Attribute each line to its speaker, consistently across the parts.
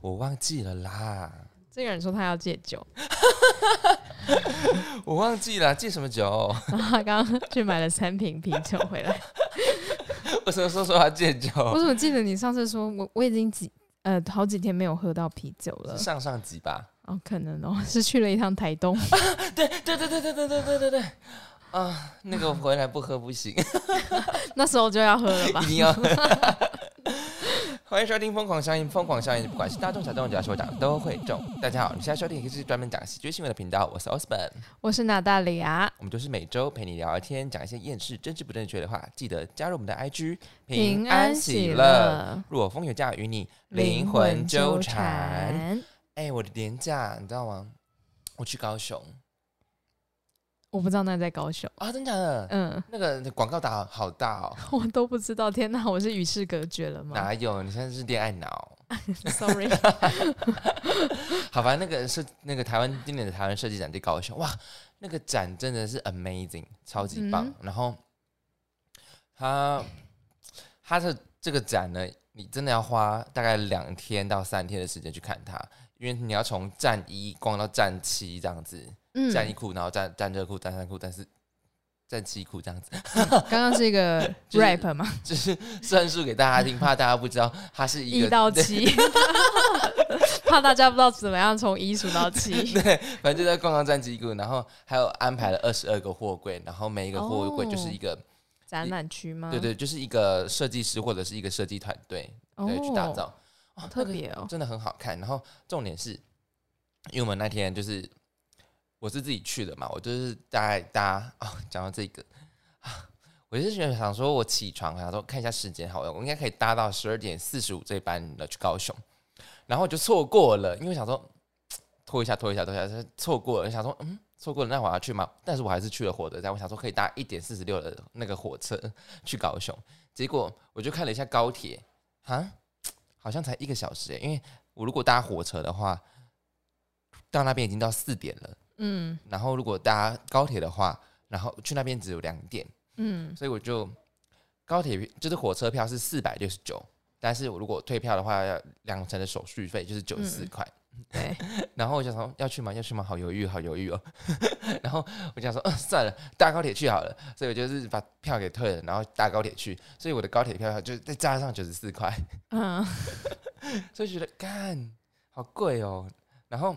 Speaker 1: 我忘记了啦，
Speaker 2: 这个人说他要戒酒，
Speaker 1: 我忘记了戒什么酒？
Speaker 2: 然后他刚刚去买了三瓶啤酒回来。
Speaker 1: 为什么说说要戒酒？
Speaker 2: 我怎么记得你上次说我我已经几呃好几天没有喝到啤酒了？
Speaker 1: 上上集吧。
Speaker 2: 哦，可能哦，是去了一趟台东。
Speaker 1: 对对对对对对对对对对。啊，那个回来不喝不行。
Speaker 2: 那时候就要喝了吧？
Speaker 1: 一定要。欢迎收听《疯狂效应》，疯狂效应，不管是大众小众，只要是我讲都会中。大家好，你现在收听一个是专门讲喜剧新闻的频道，我是 Osborn，
Speaker 2: 我是娜大里亚，
Speaker 1: 我们就是每周陪你聊聊天，讲一些厌世、真知不正确的话。记得加入我们的 IG，
Speaker 2: 平安喜乐。
Speaker 1: 若风有假，与你灵魂纠缠。哎，我的年假，你知道吗？我去高雄。
Speaker 2: 我不知道那在高雄
Speaker 1: 啊，真假的？嗯，那个广告打好大哦，
Speaker 2: 我都不知道。天哪，我是与世隔绝了吗？
Speaker 1: 哪有？你现在是恋爱脑。
Speaker 2: Sorry。
Speaker 1: 好吧，那个是那个台湾今年的台湾设计展在高雄，哇，那个展真的是 amazing，超级棒。然后，他他的这个展呢，你真的要花大概两天到三天的时间去看它，因为你要从站一逛到站七这样子。战衣裤，然后战战热裤、战衫裤，但是战七裤这样子。
Speaker 2: 刚刚是一个 rap 吗？
Speaker 1: 就是算数给大家听，怕大家不知道它是一
Speaker 2: 到七，怕大家不知道怎么样从一数到七。
Speaker 1: 对，反正就在逛逛战机裤，然后还有安排了二十二个货柜，然后每一个货柜就是一个
Speaker 2: 展览区吗？
Speaker 1: 对对，就是一个设计师或者是一个设计团队对去打造，
Speaker 2: 哦，特别哦，
Speaker 1: 真的很好看。然后重点是，因为我们那天就是。我是自己去的嘛，我就是大概搭啊，讲到这个啊，我就是想说，我起床想说看一下时间，好，我应该可以搭到十二点四十五这班的去高雄，然后我就错过了，因为想说拖一下拖一下拖一下，错过了，想说嗯，错过了，那我要去吗？但是我还是去了火车站，我想说可以搭一点四十六的那个火车 去高雄，结果我就看了一下高铁，啊，好像才一个小时诶，因为我如果搭火车的话，到那边已经到四点了。嗯，然后如果搭高铁的话，然后去那边只有两点，嗯，所以我就高铁就是火车票是四百六十九，但是我如果退票的话要两成的手续费，就是九十四块。
Speaker 2: 对，
Speaker 1: 然后我想说要去吗？要去吗？好犹豫，好犹豫哦。然后我想说，嗯，算了，搭高铁去好了。所以我就是把票给退了，然后搭高铁去。所以我的高铁票就再加上九十四块。嗯，所以觉得干好贵哦。然后。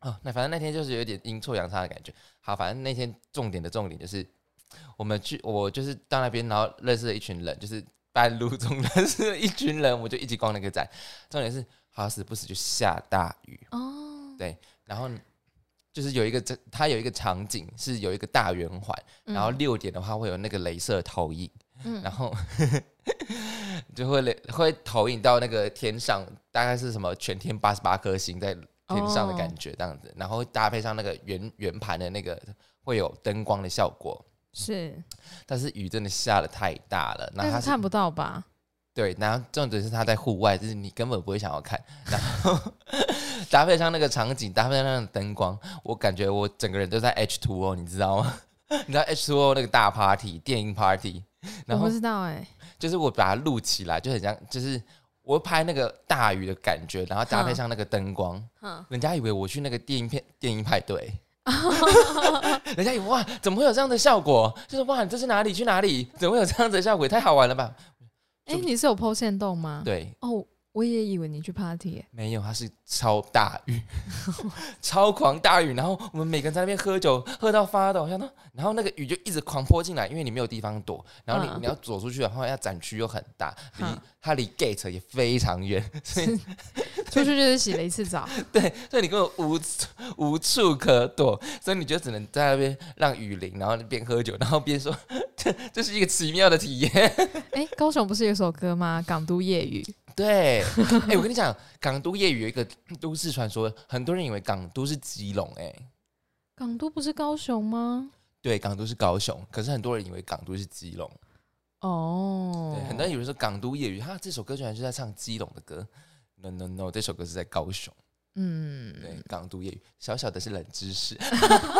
Speaker 1: 哦，那反正那天就是有点阴错阳差的感觉。好，反正那天重点的重点就是，我们去，我就是到那边，然后认识了一群人，就是半路中认识了一群人，我就一起逛那个展。重点是好死不死就下大雨哦，对，然后就是有一个这，它有一个场景是有一个大圆环，然后六点的话会有那个镭射投影，嗯，然后就会会投影到那个天上，大概是什么全天八十八颗星在。天上的感觉这样子，然后搭配上那个圆圆盘的那个会有灯光的效果，
Speaker 2: 是。
Speaker 1: 但是雨真的下的太大了，那他
Speaker 2: 看不到吧？
Speaker 1: 对，然后重点是他在户外，就是你根本不会想要看。然后 搭配上那个场景，搭配上那种灯光，我感觉我整个人都在 H two O，你知道吗？你知道 H two O 那个大 party 电音 party？
Speaker 2: 我不知道哎，
Speaker 1: 就是我把它录起来，就很像，就是。我拍那个大雨的感觉，然后搭配上那个灯光，人家以为我去那个电影片电影派对，人家以为哇，怎么会有这样的效果？就是哇，这是哪里去哪里？怎么会有这样子的效果？太好玩了吧？
Speaker 2: 哎，你是有剖线洞吗？
Speaker 1: 对，
Speaker 2: 哦。我也以为你去 party，
Speaker 1: 没有，它是超大雨，超狂大雨，然后我们每个人在那边喝酒，喝到发抖，像那，然后那个雨就一直狂泼进来，因为你没有地方躲，然后你你要走出去的话，要展区又很大，离它离 gate 也非常远，所以
Speaker 2: 出去就是洗了一次澡，
Speaker 1: 对，所以你根本无无处可躲，所以你就只能在那边让雨淋，然后边喝酒，然后边说，这这是一个奇妙的体验。
Speaker 2: 哎，高雄不是有首歌吗？港都夜雨。
Speaker 1: 对，哎，我跟你讲，港都夜雨有一个都市传说，很多人以为港都是基隆，哎，
Speaker 2: 港都不是高雄吗？
Speaker 1: 对，港都是高雄，可是很多人以为港都是基隆。哦，对，很多人以为说港都夜雨，他这首歌居然是在唱基隆的歌，no no no，这首歌是在高雄。嗯，对，港都夜雨，小小的是冷知识，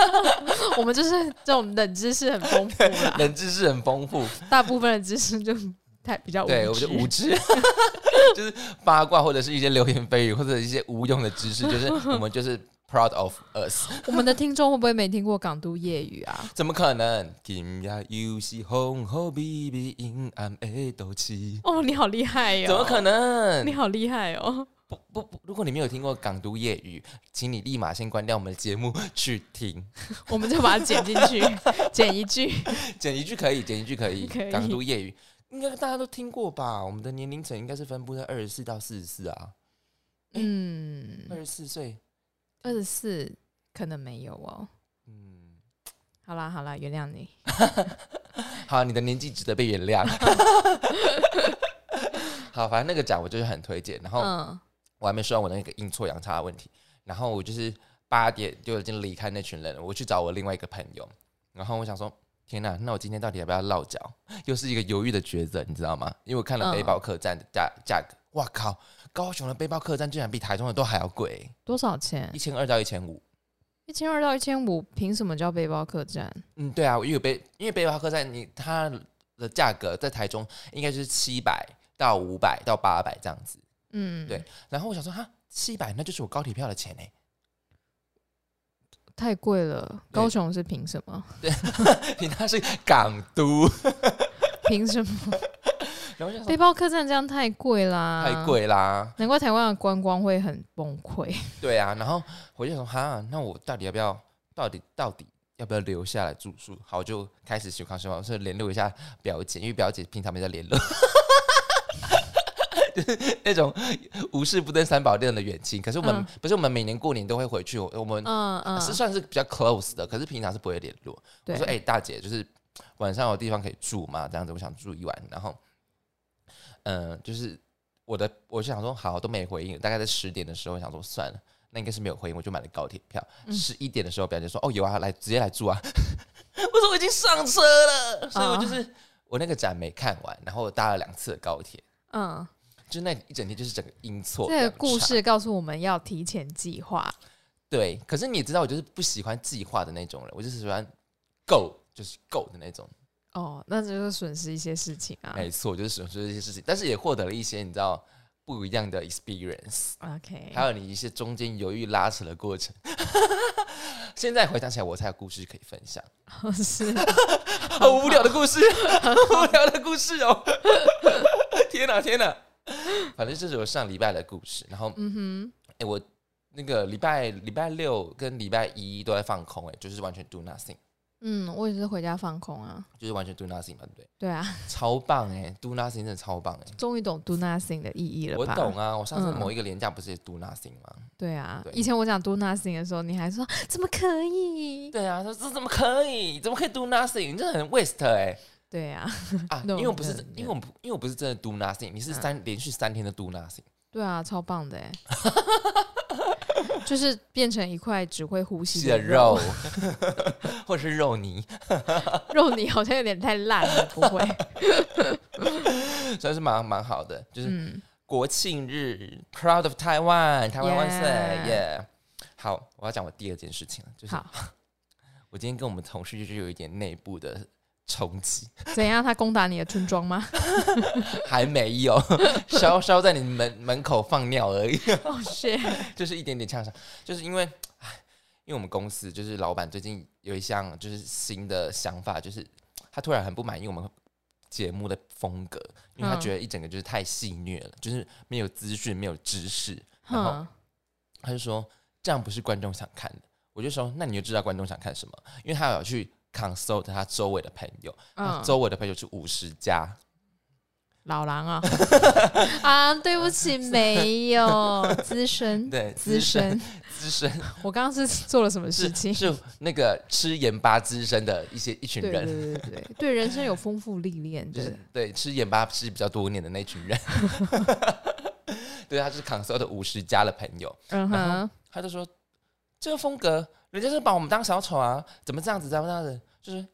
Speaker 2: 我们就是这种冷知识很丰富啦，
Speaker 1: 冷知识很丰富，
Speaker 2: 大部分的知识就。太比较
Speaker 1: 对，
Speaker 2: 我
Speaker 1: 就无知。就是八卦或者是一些流言蜚语或者一些无用的知识，就是我们就是 proud of us。
Speaker 2: 我们的听众会不会没听过港都夜雨啊？
Speaker 1: 怎么可能？今夜又是红红微微阴暗的斗气，
Speaker 2: 哦，你好厉害哟、
Speaker 1: 怎么可？能
Speaker 2: 你？好厉害哦！
Speaker 1: 不不不！如果你没有听过港都夜雨，请你立马先关掉我们的节目去听。
Speaker 2: 我们就把它剪进去，剪一句。
Speaker 1: 剪一句可以，剪一句可以。
Speaker 2: 可以
Speaker 1: 港都夜雨应该大家都听过吧？我们的年龄层应该是分布在二十四到四十四啊，
Speaker 2: 嗯，
Speaker 1: 二十四岁。
Speaker 2: 二十四可能没有哦。
Speaker 1: 嗯，
Speaker 2: 好啦好啦，原谅你。
Speaker 1: 好，你的年纪值得被原谅。好，反正那个奖我就是很推荐，然后
Speaker 2: 嗯
Speaker 1: 我还没说完我那个阴错阳差的问题，然后我就是八点就已经离开那群人了，我去找我另外一个朋友，然后我想说，天呐，那我今天到底要不要落脚？又是一个犹豫的抉择，你知道吗？因为我看了
Speaker 2: 嗯
Speaker 1: 背包客栈的价价格，哇靠，高雄的背包客栈居然比台中的都还要贵，
Speaker 2: 多少钱
Speaker 1: 一？千二到一千五。
Speaker 2: 一千二到一千五，凭什么叫背包客栈？
Speaker 1: 嗯，对啊，因为背因为背包客栈你它的价格在台中应该就是七百到五百到八百这样子，
Speaker 2: 嗯，
Speaker 1: 对，然后我想说哈，七百那就是我高铁票的钱呢。
Speaker 2: 太贵了。高雄是凭什么？
Speaker 1: 凭它是港都，
Speaker 2: 凭什么？
Speaker 1: 然后就说
Speaker 2: 背包客栈这样太贵啦，
Speaker 1: 太，贵啦，
Speaker 2: 难怪台湾的观光会很崩溃。
Speaker 1: 对啊，然后我就说哈，那我到底要不要，到底到底要不要留下来住宿？好，我就开始修康修康，是联络一下表姐，因为表姐平常没在联络。就 是那种无事不登三宝殿的远亲，可是我们、
Speaker 2: 嗯
Speaker 1: 不是我们每年过年都会回去，我我们
Speaker 2: 嗯嗯，
Speaker 1: 是算是比较 close 的，可是平常是不会联络。我，说：“哎、大姐，就是晚上有地方可以住吗？这样子，我想住一晚。然后，嗯、就是我的，我就想说，好，都没回应。大概在十点的时候，我想说算了，那应该是没有回应，我就买了高铁票。
Speaker 2: 嗯
Speaker 1: 十一、点的时候，表姐说：“哦，有啊，来直接来住啊。”我说：“我已经上车了。”所以我就是、我那个展没看完，然后我搭了两次高铁，
Speaker 2: 嗯，
Speaker 1: 就那一整天就是整个阴错。
Speaker 2: 这个故事告诉我们要提前计划。
Speaker 1: 对，可是你知道，我就是不喜欢计划的那种人，我就是喜欢 go 就是 go 的那种。
Speaker 2: 哦，那就是损失一些事情啊。
Speaker 1: 没错，就是损失一些事情，但是也获得了一些你知道不一样的
Speaker 2: experience，OK，
Speaker 1: 还有你一些中间犹豫拉扯的过程。现在回想起来，我才有故事可以分享，
Speaker 2: 是
Speaker 1: 好无聊的故事，好无聊的故事哦！天哪，天哪！反正这是我上礼拜的故事，然后，
Speaker 2: 嗯哼
Speaker 1: 哎、我那个礼拜礼拜六跟礼拜一都在放空，哎，就是完全 do nothing，
Speaker 2: 嗯，我也是回家放空啊。
Speaker 1: 就是完全 do nothing 嘛，对不对？
Speaker 2: 对啊，
Speaker 1: 超棒哎，do nothing 真的超棒哎！
Speaker 2: 终于懂 do nothing 的意义了吧？
Speaker 1: 我懂啊，我上次
Speaker 2: 嗯
Speaker 1: 某一个廉价不是也 do nothing 吗？
Speaker 2: 对啊，
Speaker 1: 对
Speaker 2: 以前我讲 do nothing 的时候，你还说怎么可以？
Speaker 1: 对啊，说这怎么可以？怎么可以 do nothing？你这很 waste 哎、
Speaker 2: 对啊，
Speaker 1: 啊！因为我不是因为我不因为我不是真的 do nothing，你是三、连续三天的 do nothing。
Speaker 2: 对啊，超棒的哎，就是变成一块只会呼吸的
Speaker 1: 肉
Speaker 2: 肉，，
Speaker 1: 或者是肉泥，
Speaker 2: 肉泥好像有点太烂了，不会？
Speaker 1: 算是蛮蛮好的。就是
Speaker 2: 嗯，
Speaker 1: 国庆日，Proud of Taiwan，台湾万岁
Speaker 2: Yeah
Speaker 1: 耶！好，我要讲我第二件事情了，就是，我今天跟我们同事就是有一点内部的冲击，
Speaker 2: 怎样？他攻打你的村庄吗？
Speaker 1: 还没有，稍稍在你门门口放尿而已。
Speaker 2: 哦，是，
Speaker 1: 就是一点点呛伤，就是因为，唉，因为我们公司就是老板最近有一项就是新的想法，就是他突然很不满意我们节目的风格，因为他
Speaker 2: 嗯
Speaker 1: 觉得一整个就是太戏虐了，就是没有资讯，没有知识，然后，他就说这样不是观众想看的。我就说那你就知道观众想看什么，因为他有去 consult 他周围的朋友，
Speaker 2: 嗯，
Speaker 1: 周围的朋友是五十家，
Speaker 2: 老狼啊，啊，对不起，没有资深，
Speaker 1: 对，
Speaker 2: 资深，
Speaker 1: 资深。
Speaker 2: 我刚刚是做了什么事情？
Speaker 1: 是那个吃盐巴资深的一些一群人，
Speaker 2: 对对对对，对 人生有丰富历练的
Speaker 1: 就是，对。吃盐巴吃比较多年的那群人。对，他是 consult 的五十家的朋友，
Speaker 2: 嗯哼，
Speaker 1: 他就说这个风格，人家是把我们当小丑啊，怎么这样子，怎么这样子，就是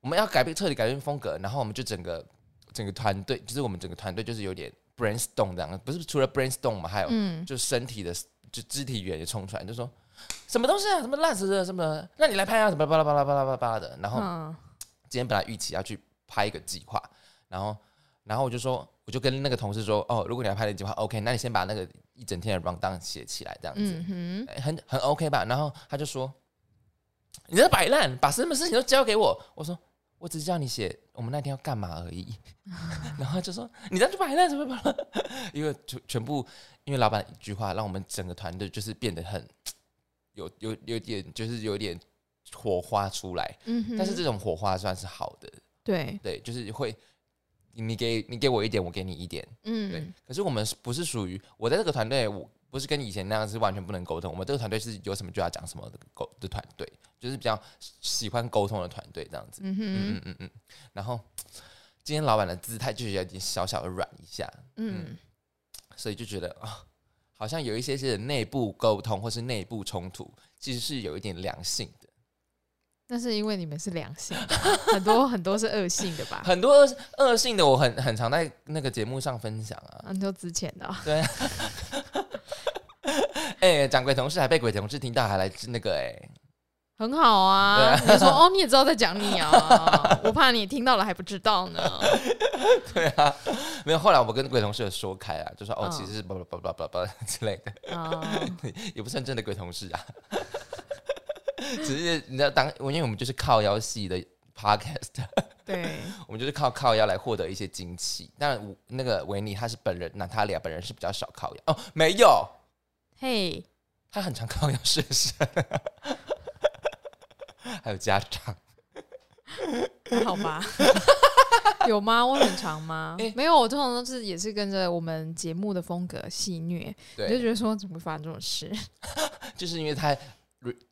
Speaker 1: 我们要改变彻底改变风格，然后我们就整个整个团队，就是我们整个团队就是有点 brainstorm 这样，不是除了 brainstorm 嘛，还有
Speaker 2: 嗯，
Speaker 1: 就身体的就肢体语言也冲出来，就说什么东西啊，什么烂死的，什么，那你来拍啊，什么巴拉巴拉巴拉巴拉巴拉的，然后。
Speaker 2: 嗯
Speaker 1: 今天本来预期要去拍一个计划，然后然后我就说，我就跟那个同事说，哦，如果你要拍那计划，OK，那你先把那个一整天的 round down 写起来，这样子，
Speaker 2: 嗯
Speaker 1: 很很 OK 吧？然后他就说，你在摆烂，把什么事情都交给我。我说，我只是叫你写我们那天要干嘛而已。然后他就说，你这样就摆烂什么摆烂？因为全全部，因为老板一句话，让我们整个团队就是变得很有有有点就是有点火花出来。
Speaker 2: 嗯，
Speaker 1: 但是这种火花算是好的，
Speaker 2: 对，
Speaker 1: 对，就是会你给你给我一点，我给你一点，嗯对
Speaker 2: 嗯，。
Speaker 1: 可是我们不是属于我在这个团队，我不是跟以前那样是完全不能沟通。我们这个团队是有什么就要讲什么的沟的团队，就是比较喜欢沟通的团队这样子。嗯
Speaker 2: 嗯，
Speaker 1: 嗯嗯嗯。然后今天老板的姿态就是有点小小的软一下，
Speaker 2: 嗯，
Speaker 1: 所以就觉得啊、好像有一些些内部沟通或是内部冲突，其实是有一点良性的。
Speaker 2: 那是因为你们是良性的，很多 很多是恶性的吧？
Speaker 1: 很多恶恶性的，我很很常在那个节目上分享啊。
Speaker 2: 很多之前的啊，
Speaker 1: 对啊，哎、讲鬼同事还被鬼同事听到，还来那个哎、
Speaker 2: 很好啊。你就说哦，你也知道在讲你啊，我怕你听到了还不知道呢。
Speaker 1: 对啊，没有。后来我跟鬼同事有说开啊，就说哦，
Speaker 2: 嗯
Speaker 1: 其实是叭叭叭叭叭叭之类的，
Speaker 2: 啊，
Speaker 1: 也不算真的鬼同事啊，只是你知道当，因为我们就是靠腰系的 podcast，
Speaker 2: 对，
Speaker 1: 我们就是靠靠腰来获得一些惊奇。当然，我那个维尼他是本人，娜塔莉亚本人是比较少靠腰哦，没有，
Speaker 2: 嘿，
Speaker 1: 他很常靠要学生，还有家长。
Speaker 2: 还好吧？有吗？我很长吗？
Speaker 1: 诶
Speaker 2: 没有，我通常都是也是跟着我们节目的风格戏虐，我就，觉得说怎么会发生这种事？
Speaker 1: 就是因为太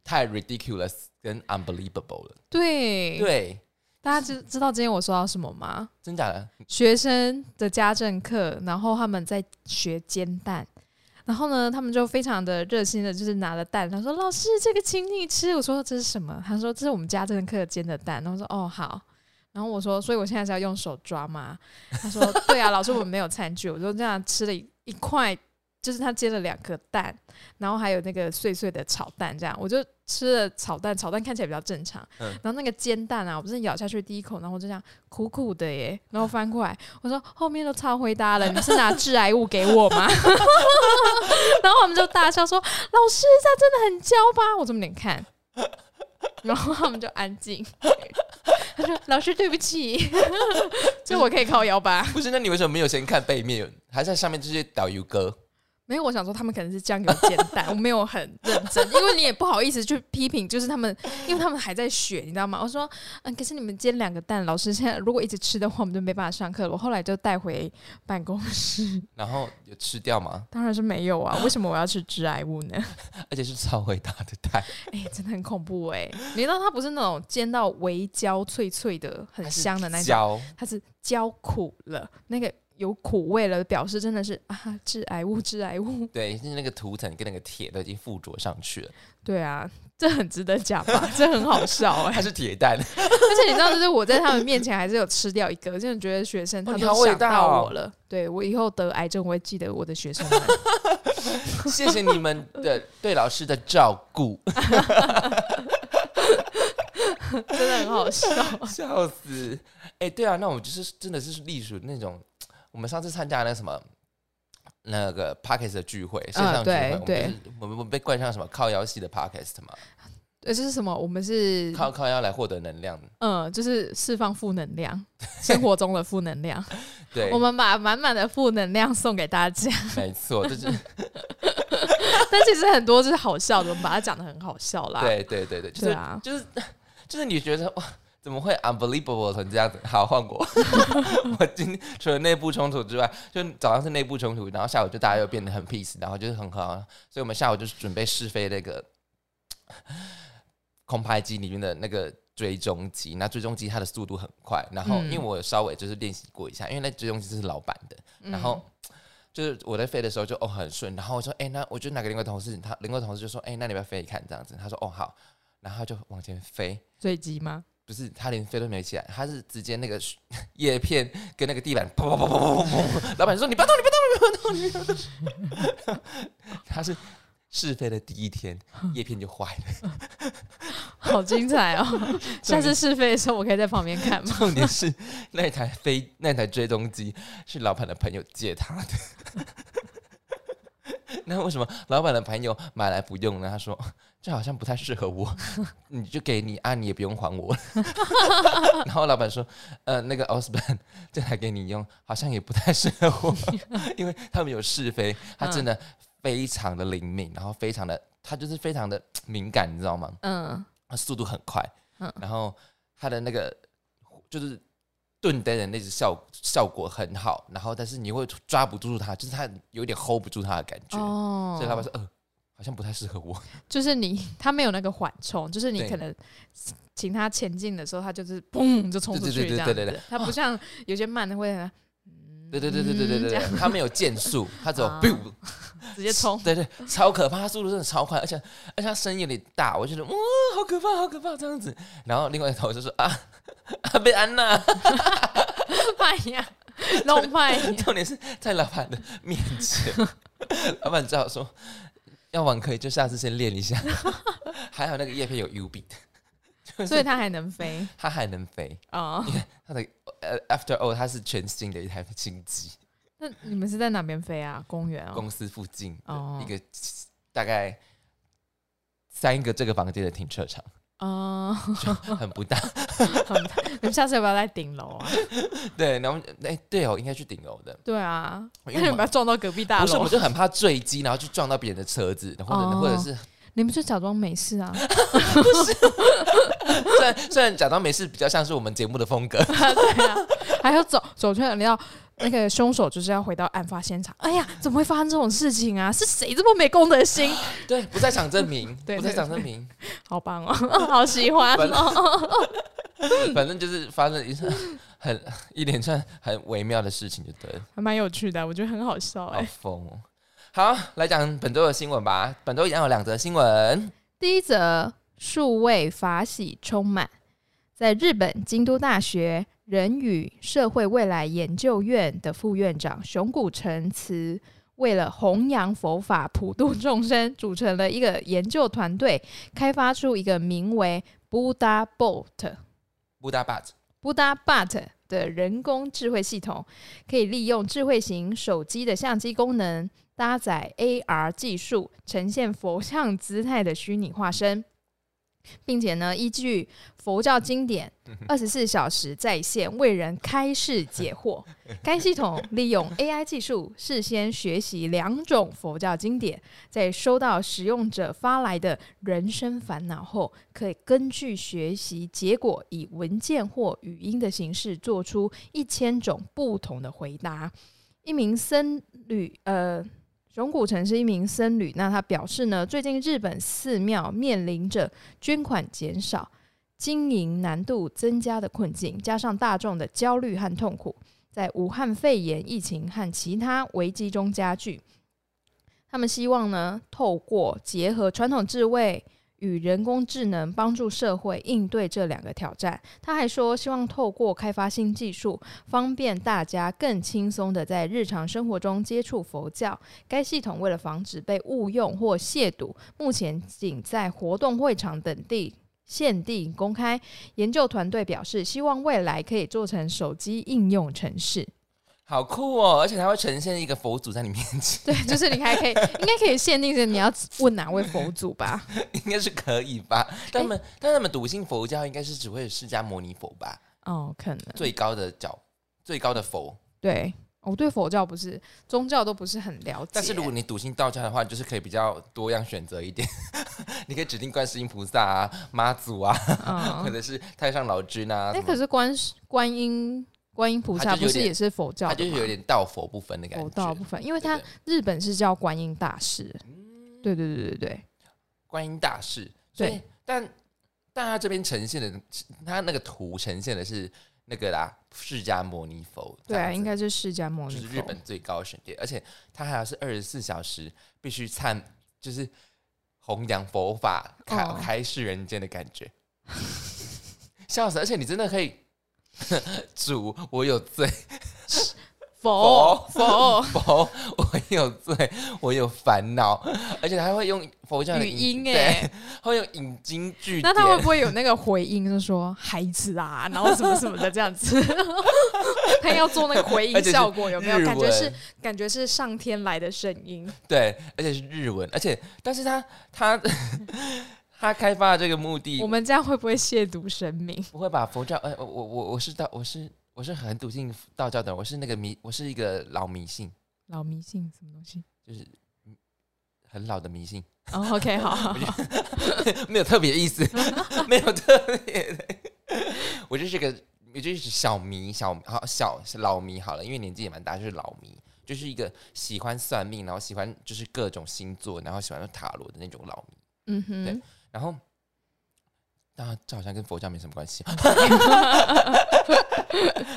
Speaker 1: 太 ridiculous 跟 unbelievable 了。
Speaker 2: 对，
Speaker 1: 对，
Speaker 2: 大家知知道今天我说到什么吗？
Speaker 1: 真假的？
Speaker 2: 学生的家政课，然后他们在学煎蛋，然后呢，他们就非常的热心的，就是拿了蛋，他说：“老师，这个请你吃。”我说：“这是什么？”他说：“这是我们家政课煎的蛋。”然后说：“哦，好。”然后我说：“所以我现在是要用手抓吗？”他说：“对啊，老师，我们没有餐具。”我就这样吃了一一块，就是他煎了两颗蛋，然后还有那个碎碎的炒蛋，这样我就吃了炒蛋，炒蛋看起来比较正常。
Speaker 1: 嗯
Speaker 2: 然后那个煎蛋啊，我不是咬下去第一口，然后我就这样苦苦的耶，然后翻过来，我说后面都超回答了，你是拿致癌物给我吗？然后我们就大笑说，老师他真的很焦吧？我这么点看，然后他们就安静。他说：“老师，对不起，这我可以靠腰吧？
Speaker 1: 不是，那你为什么没有先看背面？还在上面这些导游哥？
Speaker 2: 没有，我想说他们可能是酱油煎蛋，我没有很认真，因为你也不好意思去批评，就是他们，因为他们还在学，你知道吗？我说，嗯，可是你们煎两个蛋，老师现在如果一直吃的话，我们就没办法上课了。我后来就带回办公室，
Speaker 1: 然后有吃掉吗？
Speaker 2: 当然是没有啊，为什么我要吃致癌物呢？
Speaker 1: 而且是超伟大的蛋，
Speaker 2: 哎、真的很恐怖哎、你知道它不是那种煎到微焦脆脆的、很香的那种，
Speaker 1: 焦
Speaker 2: 它是焦苦了，那个有苦味了，表示真的是 啊，致癌物，致癌物。
Speaker 1: 对，就是那个涂层跟那个铁都已经附着上去了，
Speaker 2: 对啊，这很值得讲吧？这很好笑哎、
Speaker 1: 它是铁蛋，
Speaker 2: 而且你知道，就是我在他们面前还是有吃掉一个，真的觉得学生他都想到我了。对我以后得癌症，我会记得我的学生们。
Speaker 1: 谢谢你们的对老师的照顾，
Speaker 2: 真的很好笑。
Speaker 1: 笑死！哎、对啊，那我们就是真的是隶属那种，我们上次参加那什么。那个 Parkes 的聚会，线上聚会，
Speaker 2: 对
Speaker 1: 我们我们被冠上什么靠腰系的 Parkes 嘛？
Speaker 2: 呃，这是什么？我们是
Speaker 1: 靠靠腰来获得能量，
Speaker 2: 嗯，就是释放负能量，生活中的负能量。
Speaker 1: 对
Speaker 2: 我，们把满满的负能量送给大家，
Speaker 1: 没错，就是
Speaker 2: 但其实很多就是好笑的，我们把它讲的很好笑啦。
Speaker 1: 对对对对，就是
Speaker 2: 啊，
Speaker 1: 就是就是你觉得哇，怎么会 unbelievable 成这样子？好，换我。我今天除了内部冲突之外，就早上是内部冲突，然后下午就大家又变得很 peace，然后就是很好，所以我们下午就是准备试飞那个 空拍机里面的那个追踪机。那追踪机它的速度很快，然后
Speaker 2: 嗯
Speaker 1: 因为我稍微就是练习过一下，因为那追踪机是老板的，
Speaker 2: 嗯
Speaker 1: 然后。就是我在飞的时候就哦很顺，然后我说哎、那我就拿给另外同事，他另外同事就说哎、那你要飞一看这样子？他说哦好，然后他就往前飞，
Speaker 2: 坠机吗？
Speaker 1: 不是他连飞都没起来，他是直接那个 叶片跟那个地板砰砰砰砰砰砰，老板说你不要动，你不要动，你不要动，你不要动。他是试飞的第一天，叶片就坏了，
Speaker 2: 好精彩哦！下次试飞的时候，我可以在旁边看吗？
Speaker 1: 重点是那台飞那台追踪机是老板的朋友借他的。那为什么老板的朋友买来不用呢？他说这好像不太适合我，你就给你啊，你也不用还我。然后老板说，呃，那个 Osborne 这台给你用，好像也不太适合我，因为他们有试飞，他真的非常的灵敏，然后非常的，他就是非常的敏感，你知道吗？
Speaker 2: 嗯
Speaker 1: 它速度很快，
Speaker 2: 嗯
Speaker 1: 然后它的那个就是顿灯的那只效效果很好，然后但是你会抓不住它，就是它有点 hold 不住它的感觉，
Speaker 2: 哦，
Speaker 1: 所以老板说，呃，好像不太适合我。
Speaker 2: 就是你，他没有那个缓冲，就是你可能请他前进的时候，他就是砰就冲出去这样
Speaker 1: 对对对对
Speaker 2: 子。他不像有些慢的会嗯
Speaker 1: 对对对对对对对
Speaker 2: 这样
Speaker 1: 对，它没有渐速，他只有
Speaker 2: 啊
Speaker 1: biu，
Speaker 2: 直接冲。
Speaker 1: 对对，超可怕，他速度真的超快，而且而且他声音有点大，我就觉得哇，好可怕，好可怕这样子。然后另外一头就说啊，阿贝安娜，
Speaker 2: 派呀，弄坏，
Speaker 1: 重点是在老板的面前，老板只好说要玩可以，就下次先练一下。还好那个叶片有 U B 的，就是
Speaker 2: 所以它还能飞
Speaker 1: 它还能飞。
Speaker 2: 哦。
Speaker 1: 你看它的呃，After all，它是全新的一台新机，
Speaker 2: 那你们是在哪边飞啊？公园哦。
Speaker 1: 公司附近
Speaker 2: 哦
Speaker 1: 一个大概三个这个房间的停车场，
Speaker 2: 哦，
Speaker 1: 很不 大。
Speaker 2: 你们下次要不要在顶楼啊？
Speaker 1: 对，然后哎、对哦，应该去顶楼的，
Speaker 2: 对啊，
Speaker 1: 因为
Speaker 2: 你们要撞到隔壁大
Speaker 1: 不是，我。就很怕坠机，然后去撞到别人的车子，或者、
Speaker 2: 哦
Speaker 1: 或者是
Speaker 2: 你们就假装没事啊。
Speaker 1: 不是虽然虽然假装没事，比较像是我们节目的风格。
Speaker 2: 对啊，还有走走出来，你要那个凶手就是要回到案发现场。哎呀，怎么会发生这种事情啊？是谁这么没公德心？
Speaker 1: 对，不在场证明，
Speaker 2: 对
Speaker 1: 不在
Speaker 2: 对
Speaker 1: 场证明，
Speaker 2: 好棒哦，好喜欢哦。
Speaker 1: 反正就是发生一串很一连串很微妙的事情，就对了，
Speaker 2: 还蛮有趣的，我觉得很好笑
Speaker 1: 好
Speaker 2: 哎、
Speaker 1: 疯哦。好，来讲本周的新闻吧。本周一样有两则新闻。
Speaker 2: 第一则，数位法喜充满，在日本京都大学人与社会未来研究院的副院长熊谷成慈，为了弘扬佛法、普度众生，组成了一个研究团队，开发出一个名为 Buddha Bot。
Speaker 1: 布达巴
Speaker 2: Buddha Bot 的人工智慧系统，可以利用智慧型手机的相机功能，搭载 AR 技术，呈现佛像姿态的虚拟化身，并且呢，依据佛教经典，二十四小时在线为人开示解惑。该系统利用 AI 技术，事先学习两种佛教经典，在收到使用者发来的人生烦恼后，可以根据学习结果，以文件或语音的形式做出一千种不同的回答。一名僧侣，呃，荣古城是一名僧侣，那他表示呢，最近日本寺庙面临着捐款减少、经营难度增加的困境，加上大众的焦虑和痛苦，在武汉肺炎疫情和其他危机中加剧。他们希望呢，透过结合传统智慧与人工智能，帮助社会应对这两个挑战。他还说，希望透过开发新技术，方便大家更轻松的在日常生活中接触佛教。该系统为了防止被误用或亵渎，目前仅在活动会场等地。限定公开，研究团队表示，希望未来可以做成手机应用程式。
Speaker 1: 好酷哦！而且它会呈现一个佛祖在你面前，
Speaker 2: 对，就是你还可以，应该可以限定是你要问哪位佛祖吧？
Speaker 1: 应该是可以吧？但他们、但他们笃信佛教应该是只会释迦牟尼佛吧？
Speaker 2: 哦，可能
Speaker 1: 最高的教，最高的佛。
Speaker 2: 对。我对佛教不是宗教都不是很了解，
Speaker 1: 但是如果你笃信道教的话，就是可以比较多样选择一点。你可以指定观世音菩萨啊、妈祖啊，或
Speaker 2: 嗯，
Speaker 1: 者是太上老君啊。
Speaker 2: 哎、
Speaker 1: 什么
Speaker 2: 可是观世观音观音菩萨不是也是佛教
Speaker 1: 它？就是有点道佛不分的感
Speaker 2: 佛
Speaker 1: 觉。
Speaker 2: 道不分，因为
Speaker 1: 对
Speaker 2: 它日本是叫观音大士，
Speaker 1: 嗯
Speaker 2: 对对对对对，
Speaker 1: 观音大士，所以
Speaker 2: 对
Speaker 1: 但但他这边呈现的，他那个图呈现的是那个啦，释迦牟尼佛。
Speaker 2: 对啊，应该是释迦牟尼佛。
Speaker 1: 就是日本最高神殿，而且它还要是二十四小时必须参，就是弘扬佛法、开、
Speaker 2: 哦
Speaker 1: 开示人间的感觉，笑死！而且你真的可以 主我有罪，
Speaker 2: 佛 佛
Speaker 1: 佛，我有罪，我有烦恼，而且还会用佛教的
Speaker 2: 语音
Speaker 1: 对
Speaker 2: 哎，
Speaker 1: 会用引经据典。
Speaker 2: 那他会不会有那个回音，就说孩子啊，然后什么什么的这样子？他要做那个回音效果，有没有？感觉是感觉是上天来的声音。
Speaker 1: 对，而且是日文，而且但是他他他开发的这个目的
Speaker 2: 我，们这样会不会亵渎神明？
Speaker 1: 不会把佛教，呃，我我我我是道，我是我是很笃信道教的人，我是那个迷，我是一个老迷信，
Speaker 2: 老迷信什么东西？
Speaker 1: 就是嗯很老的迷信，
Speaker 2: 哦，OK，好好好，
Speaker 1: 没有特别意思，没有特别的，我就是个，我就是小迷小好小老迷好了，因为年纪也蛮大，就是老迷，就是一个喜欢算命，然后喜欢就是各种星座，然后喜欢塔罗的那种老迷，
Speaker 2: 嗯哼。
Speaker 1: 对，然后。啊，这好像跟佛教没什么关系。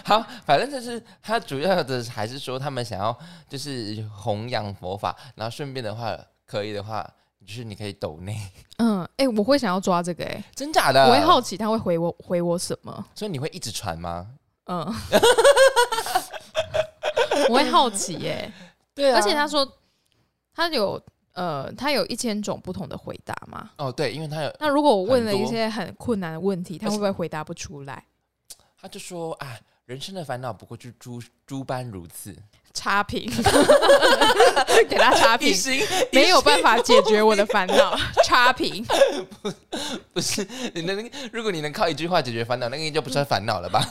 Speaker 1: 好，反正就是他主要的还是说他们想要就是弘扬佛法，然后顺便的话，可以的话，就是你可以抖内，
Speaker 2: 嗯，哎、我会想要抓这个、哎、
Speaker 1: 真假的？
Speaker 2: 我会好奇他会回我回我什么？
Speaker 1: 所以你会一直传吗？
Speaker 2: 嗯，我会好奇耶、
Speaker 1: 对啊
Speaker 2: 而且他说他有呃，他有一千种不同的回答吗。
Speaker 1: 哦，对，因为他有，
Speaker 2: 那如果我问了一些很困难的问题，他会不会回答不出来？
Speaker 1: 他就说啊，人生的烦恼不过就诸诸般如此，
Speaker 2: 差评，给他差评，
Speaker 1: 行
Speaker 2: 没有办法解决我的烦恼，差评。
Speaker 1: 不是你能，如果你能靠一句话解决烦恼，那个就不算烦恼了吧？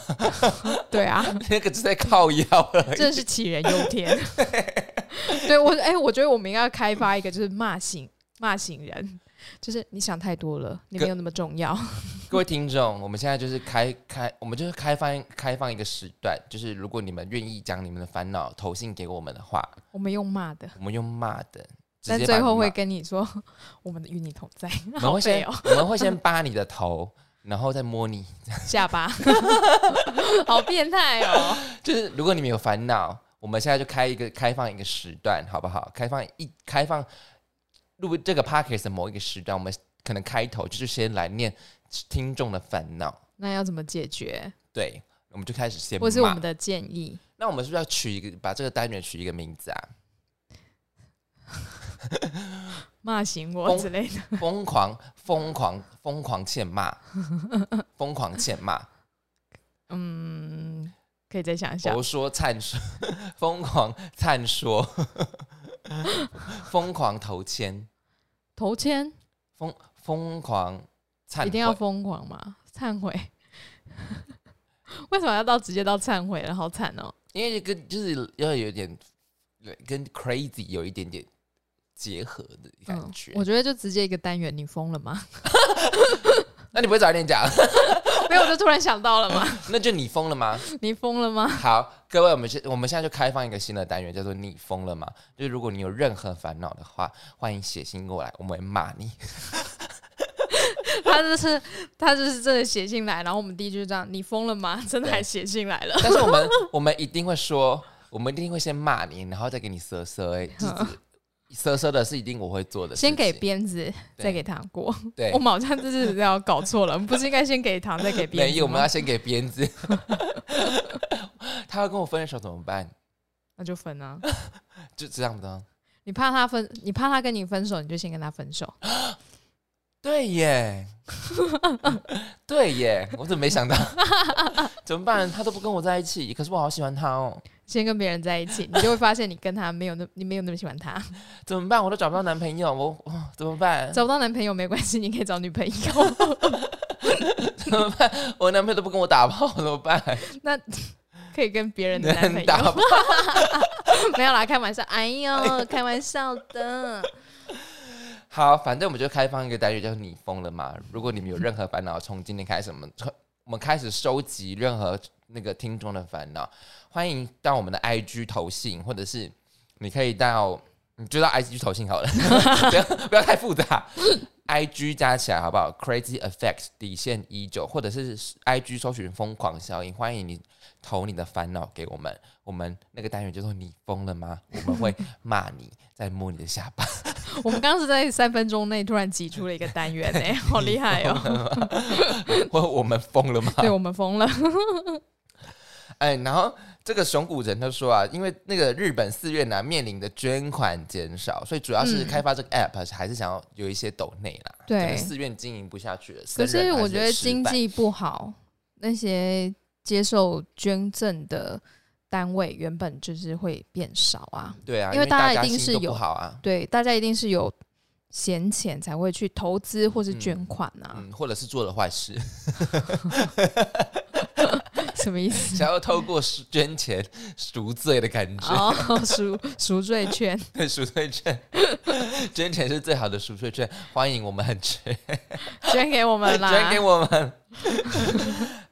Speaker 2: 对啊，
Speaker 1: 那个只是在靠腰了。
Speaker 2: 真的是杞人忧天。对我，哎、我觉得我们应该开发一个，就是骂醒骂醒人，就是你想太多了，你没有那么重要。
Speaker 1: 各位听众，我们现在就是开开，我们就是开放开放一个时段，就是如果你们愿意将你们的烦恼投信给我们的话，
Speaker 2: 我们用骂的，
Speaker 1: 我们用骂的，
Speaker 2: 但最后会跟你说，我们与你同在。
Speaker 1: 我们
Speaker 2: 好废
Speaker 1: 会先、
Speaker 2: 哦，
Speaker 1: 我们会先扒你的头，然后再摸你。
Speaker 2: 下巴，好变态哦。
Speaker 1: 就是如果你们有烦恼，我们现在就开一个开放一个时段，好不好？开放一开放录这个 podcast 的某一个时段，我们可能开头就是先来念听众的烦恼，
Speaker 2: 那要怎么解决？
Speaker 1: 对，我们就开始先骂
Speaker 2: 或是我们的建议？
Speaker 1: 那我们是不是要取一个把这个单元取一个名字啊？
Speaker 2: 骂醒我之类的。
Speaker 1: 疯狂疯狂疯狂欠骂，疯狂欠骂，
Speaker 2: 嗯，可以再想一想
Speaker 1: 佛。说灿说，疯狂灿说，疯狂投签，
Speaker 2: 投签
Speaker 1: 疯疯狂忏，
Speaker 2: 一定要疯狂吗？忏悔？为什么要到直接到忏悔了？好惨哦！
Speaker 1: 因为跟就是要有点跟 crazy 有一点点结合的感觉。
Speaker 2: 嗯我觉得就直接一个单元，你疯了吗？
Speaker 1: 那你不会早点讲？
Speaker 2: 没有，我就突然想到了嘛。
Speaker 1: 那就你疯了吗？
Speaker 2: 你疯了吗？
Speaker 1: 好，各位，我们现我们现在就开放一个新的单元，叫做“你疯了吗”？就是如果你有任何烦恼的话，欢迎写信过来，我们会骂你。
Speaker 2: 他就是他就是真的写信来，然后我们第一句就这样：你疯了吗？真的还写信来了。
Speaker 1: 但是我们 我们一定会说，我们一定会先骂你，然后再给你瑟瑟哎，就是色色的是一定我会做的。
Speaker 2: 先给鞭子，再给糖果。
Speaker 1: 对
Speaker 2: 我，们好像这是要搞错了，我们不是应该先给糖，再给鞭子？
Speaker 1: 没有，我们要先给鞭子。他要跟我分手怎么办？
Speaker 2: 那就分啊。
Speaker 1: 就这样的。
Speaker 2: 你怕他分，你怕他跟你分手，你就先跟他分手。
Speaker 1: 对耶，对耶，我怎么没想到？怎么办？他都不跟我在一起，可是我好喜欢他哦，
Speaker 2: 先跟别人在一起，你就会发现你跟他没有那，你没有那么喜欢他。
Speaker 1: 怎么办？我都找不到男朋友，我我怎么办？
Speaker 2: 找不到男朋友没关系，你可以找女朋友。
Speaker 1: 怎么办？我男朋友都不跟我打炮，怎么办？
Speaker 2: 那可以跟别人的男朋
Speaker 1: 打
Speaker 2: 友
Speaker 1: 炮。
Speaker 2: 没有啦，开玩笑。哎呦，开玩笑的。
Speaker 1: 好，反正我们就开放一个单元，叫“你疯了吗？”如果你们有任何烦恼，从今天开始，我们从我们开始收集任何那个听众的烦恼，欢迎到我们的 IG 投信，或者是你可以到你就到 IG 投信好了，不要不要太复杂。IG 加起来好不好？Crazy Effects 底线一九，或者是 IG 搜寻疯狂效应，欢迎你投你的烦恼给我们。我们那个单元就说“你疯了吗？” 我们会骂你，再摸你的下巴。
Speaker 2: 我们刚刚是在三分钟内突然挤出了一个单元呢、好厉害哦！
Speaker 1: 我我们疯了吗？
Speaker 2: 对我们疯了。
Speaker 1: 哎，然后这个熊谷人他说啊，因为那个日本寺院呢、面临的捐款减少，所以主要是
Speaker 2: 嗯
Speaker 1: 开发这个 app 还是想要有一些抖内啦。
Speaker 2: 对
Speaker 1: 寺院经营不下去了，
Speaker 2: 可是我觉得经济不好，那些接受捐赠的单位原本就是会变少啊。
Speaker 1: 对啊，
Speaker 2: 因为大
Speaker 1: 大
Speaker 2: 家一定是有
Speaker 1: 好啊，
Speaker 2: 对，大家一定是有闲钱才会去投资或是捐款啊。
Speaker 1: 嗯，或者是做了坏事，
Speaker 2: 什么意思？
Speaker 1: 想要透过捐钱赎罪的感觉，
Speaker 2: 哦，赎赎罪券，
Speaker 1: 对 赎罪券，捐钱是最好的赎罪券，欢迎我们很缺。
Speaker 2: 捐给我们啦！
Speaker 1: 捐给我们。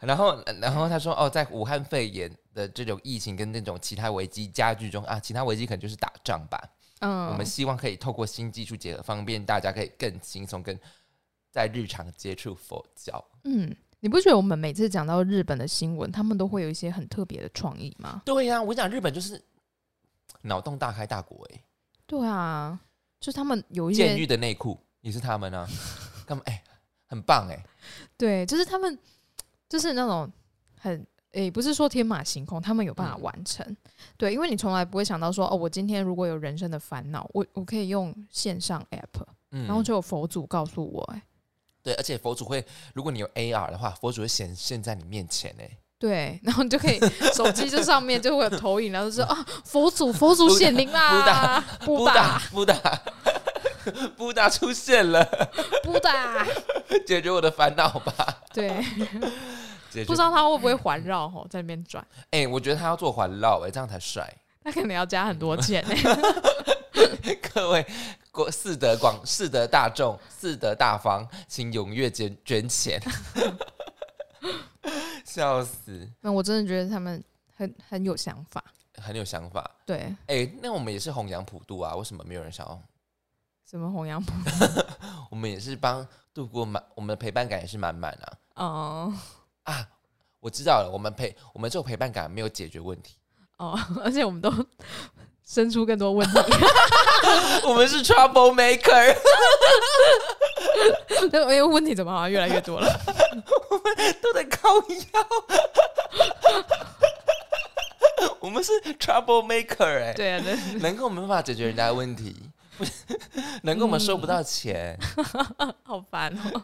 Speaker 1: 然后，然后他说：“哦，在武汉肺炎的这种疫情跟那种其他危机加剧中啊，其他危机可能就是打仗吧。
Speaker 2: 嗯，
Speaker 1: 我们希望可以透过新技术结合，方便大家可以更轻松跟在日常接触佛教。
Speaker 2: 嗯，你不觉得我们每次讲到日本的新闻，他们都会有一些很特别的创意吗？
Speaker 1: 对呀、我讲日本就是脑洞大开大国哎、
Speaker 2: 对啊，就他们有一些
Speaker 1: 监狱的内裤也是他们啊，他们哎、很棒哎、
Speaker 2: 对，就是他们就是那种很诶、不是说天马行空，他们有办法
Speaker 1: 嗯。
Speaker 2: 完成。对，因为你从来不会想到说，哦，我今天如果有人生的烦恼，我我可以用线上 app，、
Speaker 1: 嗯。
Speaker 2: 然后就有佛祖告诉我、诶
Speaker 1: 对，而且佛祖会，如果你有 AR 的话，佛祖会显现在你面前哎、
Speaker 2: 对，然后你就可以手机这上面就会有投影，然后就说 啊，佛祖佛祖显灵啦，布
Speaker 1: 布
Speaker 2: 达
Speaker 1: 达布达布达出现了。
Speaker 2: 布达，
Speaker 1: 解决我的烦恼吧。
Speaker 2: 对，不知道他会不会环绕吼，在那边转，
Speaker 1: 哎、我觉得他要做环绕，哎，这样才帅。
Speaker 2: 那可能要加很多钱呢、
Speaker 1: 各位国四德广四德大众四德大方，请踊跃捐捐钱。笑死，
Speaker 2: 那我真的觉得他们很很有想法，
Speaker 1: 很有想法。
Speaker 2: 对，
Speaker 1: 哎、那我们也是弘扬普渡啊，为什么没有人想要？
Speaker 2: 什么弘扬普，
Speaker 1: 我们也是帮度过满，我们的陪伴感也是满满啊
Speaker 2: 哦
Speaker 1: 啊！我知道了，我们陪我们这种陪伴感没有解决问题，
Speaker 2: 哦，而且我们都生出更多问题，
Speaker 1: 我们是 trouble maker。
Speaker 2: 因 为问题怎么好像越来越多了？
Speaker 1: 我们都在靠腰。我们是 trouble maker 哎、
Speaker 2: 对啊，能，
Speaker 1: 能够没办法解决人家的问题，不是能够我们收不到钱，
Speaker 2: 好烦哦。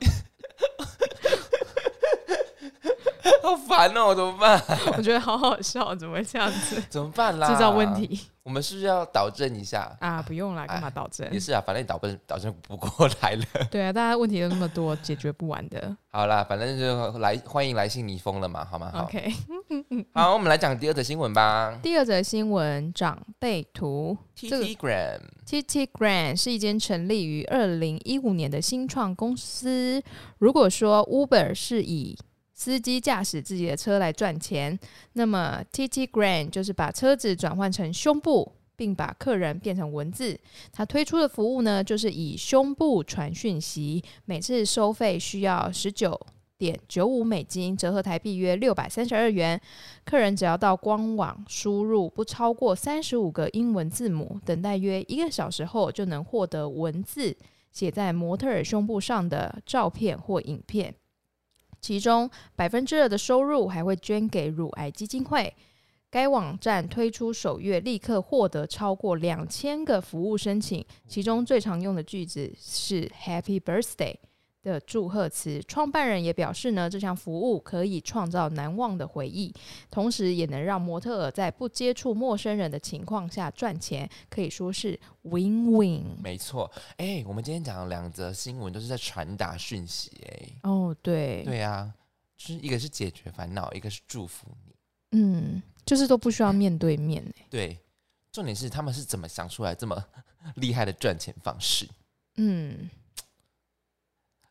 Speaker 1: 好烦哦，怎么办？
Speaker 2: 我觉得好好笑，怎么会这样子
Speaker 1: 怎么办啦？
Speaker 2: 制造问，题
Speaker 1: 我们是不是要导正一下？
Speaker 2: 啊？不用啦，干嘛导正
Speaker 1: 也？是啊，反正你导正导正不过来了。
Speaker 2: 对啊，大家问题都那么多，解决不完的。
Speaker 1: 好啦，反正就来欢迎来信你疯了嘛，好吗？好
Speaker 2: OK，
Speaker 1: 好，我们来讲第二则新闻吧。
Speaker 2: 第二则新闻，长辈图。这个
Speaker 1: Telegram
Speaker 2: TT Grand 是一间成立于二零一五年的新创公司。如果说 Uber 是以司机驾驶自己的车来赚钱，那么 TT Grand 就是把车子转换成胸部，并把客人变成文字。它推出的服务呢，就是以胸部传讯息，每次收费需要十九。点九五美金，折合台币约六百三十二元。客人只要到官网输入不超过三十五个英文字母，等待约一个小时后，就能获得文字写在模特儿胸部上的照片或影片。其中百分之二的收入还会捐给乳癌基金会。该网站推出首月立刻获得超过两千个服务申请，其中最常用的句子是 “Happy Birthday” 的祝贺词。创办人也表示呢，这项服务可以创造难忘的回忆，同时也能让模特儿在不接触陌生人的情况下赚钱，可以说是 win-win。
Speaker 1: 没错。哎、我们今天讲的两则新闻都是在传达讯息、哎，
Speaker 2: 哦，对，
Speaker 1: 对啊，就是一个是解决烦恼，一个是祝福你。
Speaker 2: 嗯，就是都不需要面对面欸
Speaker 1: 对，重点是他们是怎么想出来这么 厉害的赚钱方式？
Speaker 2: 嗯，